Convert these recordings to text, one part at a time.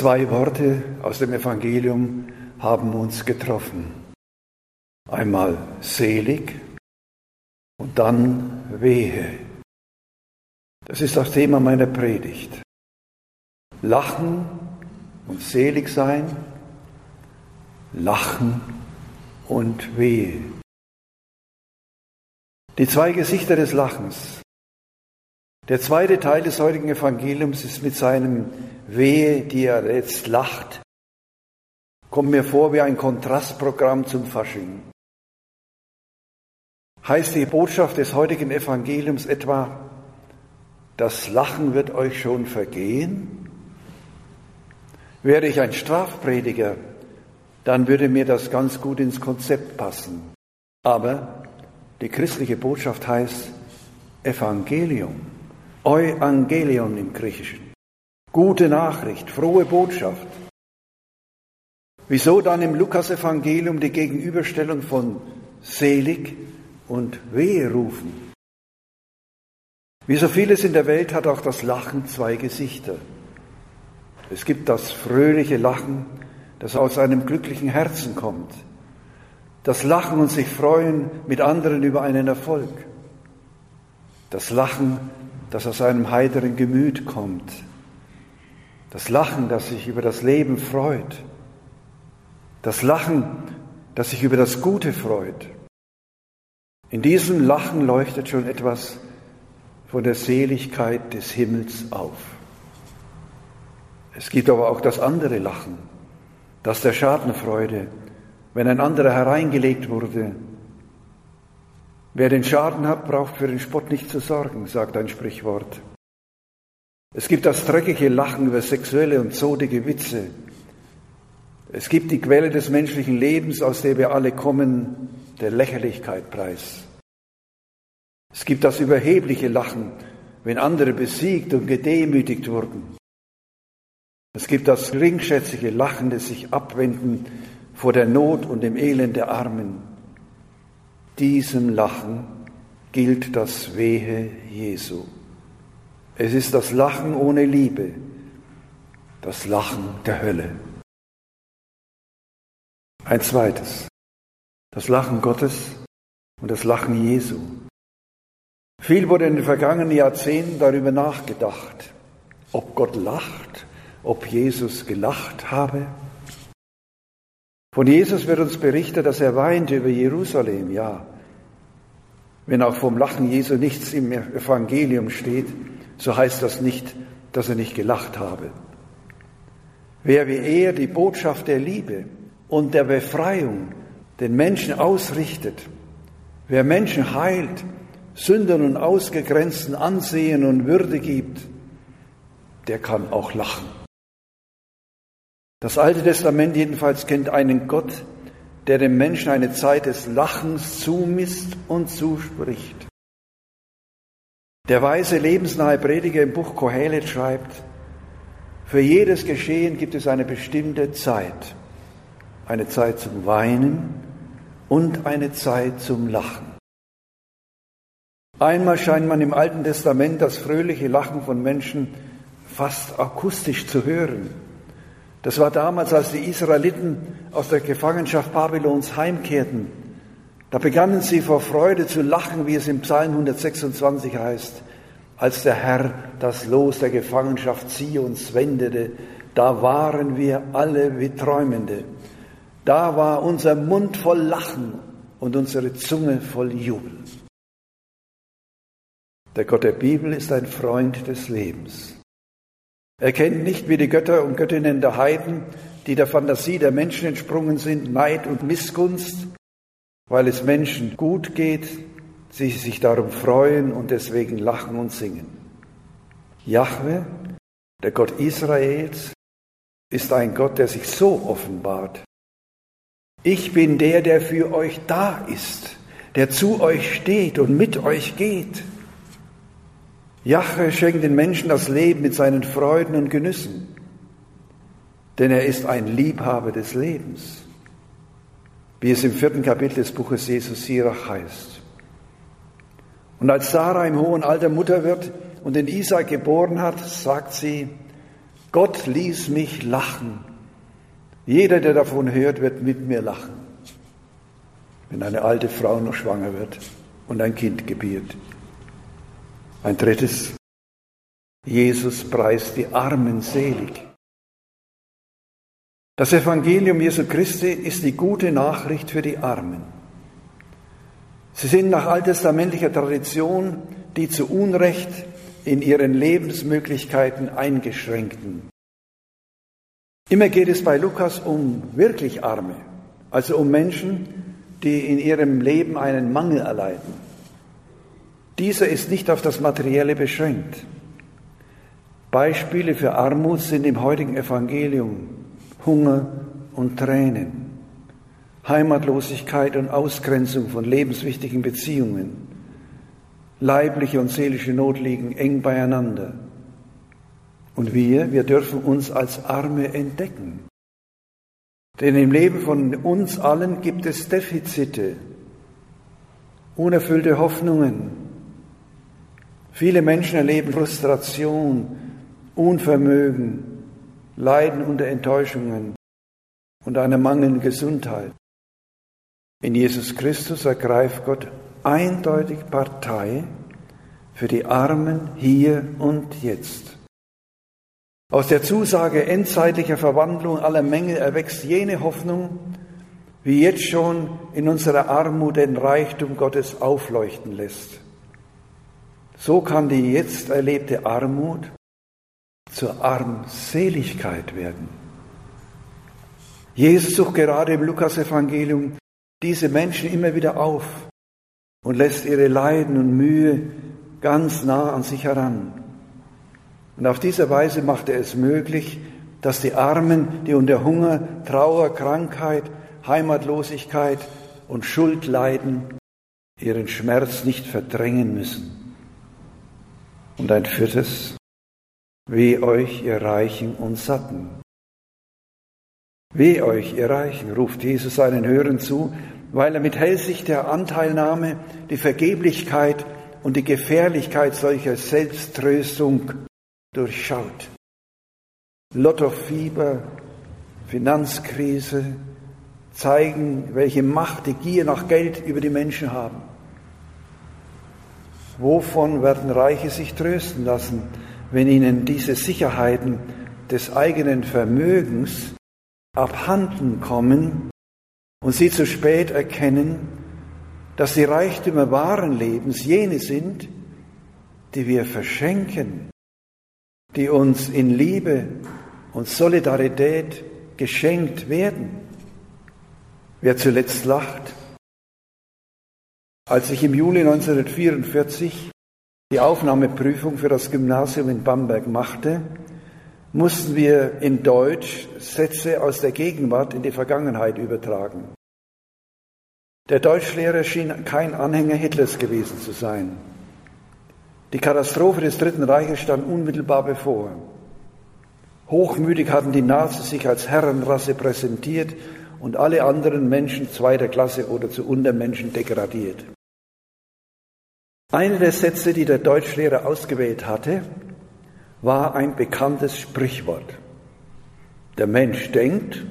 Zwei Worte aus dem Evangelium haben uns getroffen. Einmal selig und dann wehe. Das ist das Thema meiner Predigt. Lachen und selig sein, lachen und wehe. Die zwei Gesichter des Lachens. Der zweite Teil des heutigen Evangeliums ist mit seinem Wehe, die er jetzt lacht, kommt mir vor wie ein Kontrastprogramm zum Fasching. Heißt die Botschaft des heutigen Evangeliums etwa, das Lachen wird euch schon vergehen? Wäre ich ein Strafprediger, dann würde mir das ganz gut ins Konzept passen. Aber die christliche Botschaft heißt Evangelium, Euangelion im Griechischen. Gute Nachricht, frohe Botschaft. Wieso dann im Lukasevangelium die Gegenüberstellung von selig und wehe rufen? Wie so vieles in der Welt hat auch das Lachen zwei Gesichter. Es gibt das fröhliche Lachen, das aus einem glücklichen Herzen kommt. Das Lachen und sich freuen mit anderen über einen Erfolg. Das Lachen, das aus einem heiteren Gemüt kommt. Das Lachen, das sich über das Leben freut. Das Lachen, das sich über das Gute freut. In diesem Lachen leuchtet schon etwas von der Seligkeit des Himmels auf. Es gibt aber auch das andere Lachen, das der Schadenfreude, wenn ein anderer hereingelegt wurde. Wer den Schaden hat, braucht für den Spott nicht zu sorgen, sagt ein Sprichwort. Es gibt das dreckige Lachen über sexuelle und zodige Witze. Es gibt die Quelle des menschlichen Lebens, aus der wir alle kommen, der Lächerlichkeit preis. Es gibt das überhebliche Lachen, wenn andere besiegt und gedemütigt wurden. Es gibt das geringschätzige Lachen des sich abwenden vor der Not und dem Elend der Armen. Diesem Lachen gilt das Wehe Jesu. Es ist das Lachen ohne Liebe, das Lachen der Hölle. Ein zweites, das Lachen Gottes und das Lachen Jesu. Viel wurde in den vergangenen Jahrzehnten darüber nachgedacht, ob Gott lacht, ob Jesus gelacht habe. Von Jesus wird uns berichtet, dass er weinte über Jerusalem, ja. Wenn auch vom Lachen Jesu nichts im Evangelium steht, so heißt das nicht, dass er nicht gelacht habe. Wer wie er die Botschaft der Liebe und der Befreiung den Menschen ausrichtet, wer Menschen heilt, Sündern und Ausgegrenzten Ansehen und Würde gibt, der kann auch lachen. Das Alte Testament jedenfalls kennt einen Gott, der dem Menschen eine Zeit des Lachens zumisst und zuspricht. Der weise, lebensnahe Prediger im Buch Kohelet schreibt, für jedes Geschehen gibt es eine bestimmte Zeit. Eine Zeit zum Weinen und eine Zeit zum Lachen. Einmal scheint man im Alten Testament das fröhliche Lachen von Menschen fast akustisch zu hören. Das war damals, als die Israeliten aus der Gefangenschaft Babylons heimkehrten da begannen sie vor Freude zu lachen, wie es im Psalm 126 heißt, als der Herr das Los der Gefangenschaft Zions wendete, da waren wir alle wie Träumende. Da war unser Mund voll Lachen und unsere Zunge voll Jubel. Der Gott der Bibel ist ein Freund des Lebens. Er kennt nicht wie die Götter und Göttinnen der Heiden, die der Fantasie der Menschen entsprungen sind, Neid und Missgunst, weil es Menschen gut geht, sie sich darum freuen und deswegen lachen und singen. Jahwe, der Gott Israels, ist ein Gott, der sich so offenbart. Ich bin der, der für euch da ist, der zu euch steht und mit euch geht. Jahwe schenkt den Menschen das Leben mit seinen Freuden und Genüssen, denn er ist ein Liebhaber des Lebens wie es im vierten Kapitel des Buches Jesus Sirach heißt. Und als Sarah im hohen Alter Mutter wird und den Isaac geboren hat, sagt sie, Gott ließ mich lachen. Jeder, der davon hört, wird mit mir lachen, wenn eine alte Frau noch schwanger wird und ein Kind gebiert. Ein drittes, Jesus preist die Armen selig. Das Evangelium Jesu Christi ist die gute Nachricht für die Armen. Sie sind nach alttestamentlicher Tradition die zu Unrecht in ihren Lebensmöglichkeiten eingeschränkten. Immer geht es bei Lukas um wirklich Arme, also um Menschen, die in ihrem Leben einen Mangel erleiden. Dieser ist nicht auf das Materielle beschränkt. Beispiele für Armut sind im heutigen Evangelium Hunger und Tränen, Heimatlosigkeit und Ausgrenzung von lebenswichtigen Beziehungen, leibliche und seelische Not liegen eng beieinander. Und wir, wir dürfen uns als Arme entdecken. Denn im Leben von uns allen gibt es Defizite, unerfüllte Hoffnungen. Viele Menschen erleben Frustration, Unvermögen, Leiden unter Enttäuschungen und einer mangelnden Gesundheit. In Jesus Christus ergreift Gott eindeutig Partei für die Armen hier und jetzt. Aus der Zusage endzeitlicher Verwandlung aller Mängel erwächst jene Hoffnung, wie jetzt schon in unserer Armut den Reichtum Gottes aufleuchten lässt. So kann die jetzt erlebte Armut zur Armseligkeit werden. Jesus sucht gerade im Lukasevangelium diese Menschen immer wieder auf und lässt ihre Leiden und Mühe ganz nah an sich heran. Und auf diese Weise macht er es möglich, dass die Armen, die unter Hunger, Trauer, Krankheit, Heimatlosigkeit und Schuld leiden, ihren Schmerz nicht verdrängen müssen. Und ein viertes, weh euch, ihr Reichen und Satten. Weh euch, ihr Reichen, ruft Jesus seinen Hörern zu, weil er mit Hellsicht der Anteilnahme die Vergeblichkeit und die Gefährlichkeit solcher Selbsttröstung durchschaut. Lottofieber, Finanzkrise zeigen, welche Macht die Gier nach Geld über die Menschen haben. Wovon werden Reiche sich trösten lassen, wenn ihnen diese Sicherheiten des eigenen Vermögens abhanden kommen und sie zu spät erkennen, dass die Reichtümer wahren Lebens jene sind, die wir verschenken, die uns in Liebe und Solidarität geschenkt werden. Wer zuletzt lacht, als ich im Juli 1944 die Aufnahmeprüfung für das Gymnasium in Bamberg machte, mussten wir in Deutsch Sätze aus der Gegenwart in die Vergangenheit übertragen. Der Deutschlehrer schien kein Anhänger Hitlers gewesen zu sein. Die Katastrophe des Dritten Reiches stand unmittelbar bevor. Hochmütig hatten die Nazis sich als Herrenrasse präsentiert und alle anderen Menschen zweiter Klasse oder zu Untermenschen degradiert. Eine der Sätze, die der Deutschlehrer ausgewählt hatte, war ein bekanntes Sprichwort. Der Mensch denkt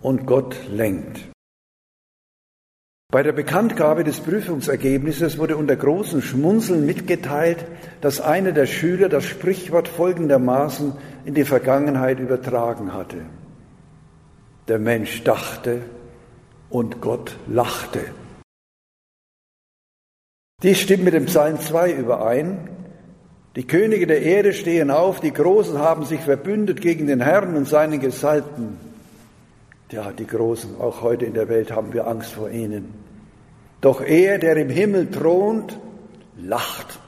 und Gott lenkt. Bei der Bekanntgabe des Prüfungsergebnisses wurde unter großem Schmunzeln mitgeteilt, dass einer der Schüler das Sprichwort folgendermaßen in die Vergangenheit übertragen hatte. Der Mensch dachte und Gott lachte. Dies stimmt mit dem Psalm 2 überein, die Könige der Erde stehen auf, die Großen haben sich verbündet gegen den Herrn und seinen Gesalbten. Ja, die Großen, auch heute in der Welt haben wir Angst vor ihnen. Doch er, der im Himmel thront, lacht,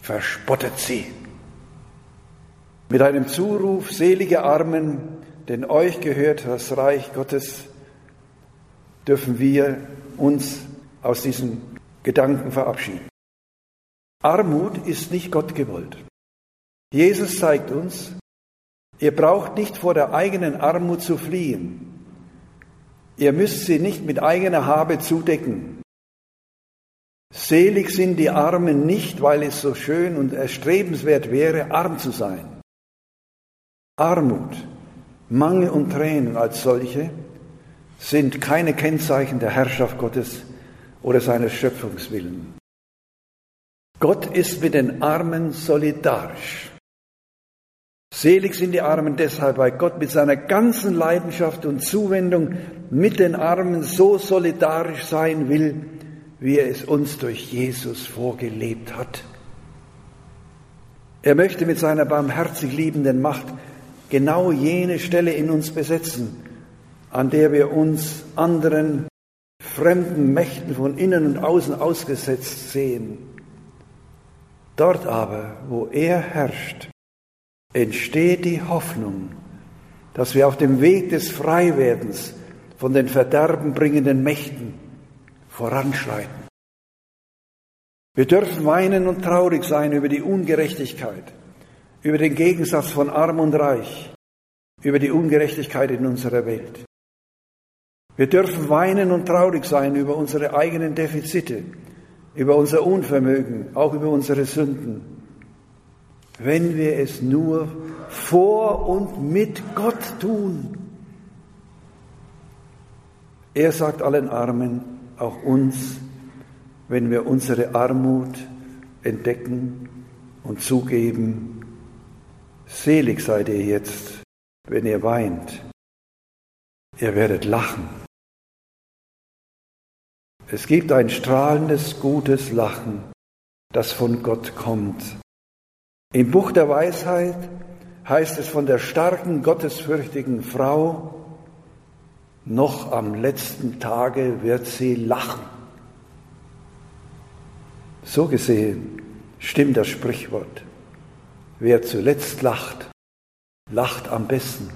verspottet sie. Mit einem Zuruf, selige Armen, denn euch gehört das Reich Gottes, dürfen wir uns aus diesen Gedanken verabschieden. Armut ist nicht Gott gewollt. Jesus zeigt uns, ihr braucht nicht vor der eigenen Armut zu fliehen. Ihr müsst sie nicht mit eigener Habe zudecken. Selig sind die Armen nicht, weil es so schön und erstrebenswert wäre, arm zu sein. Armut, Mangel und Tränen als solche sind keine Kennzeichen der Herrschaft Gottes oder seines Schöpfungswillen. Gott ist mit den Armen solidarisch. Selig sind die Armen deshalb, weil Gott mit seiner ganzen Leidenschaft und Zuwendung mit den Armen so solidarisch sein will, wie er es uns durch Jesus vorgelebt hat. Er möchte mit seiner barmherzig liebenden Macht genau jene Stelle in uns besetzen, an der wir uns anderen fremden Mächten von innen und außen ausgesetzt sehen. Dort aber, wo er herrscht, entsteht die Hoffnung, dass wir auf dem Weg des Freiwerdens von den verderbenbringenden Mächten voranschreiten. Wir dürfen weinen und traurig sein über die Ungerechtigkeit, über den Gegensatz von arm und reich, über die Ungerechtigkeit in unserer Welt. Wir dürfen weinen und traurig sein über unsere eigenen Defizite, über unser Unvermögen, auch über unsere Sünden, wenn wir es nur vor und mit Gott tun. Er sagt allen Armen, auch uns, wenn wir unsere Armut entdecken und zugeben, selig seid ihr jetzt, wenn ihr weint. Ihr werdet lachen. Es gibt ein strahlendes, gutes Lachen, das von Gott kommt. Im Buch der Weisheit heißt es von der starken, gottesfürchtigen Frau, noch am letzten Tage wird sie lachen. So gesehen stimmt das Sprichwort. Wer zuletzt lacht, lacht am besten.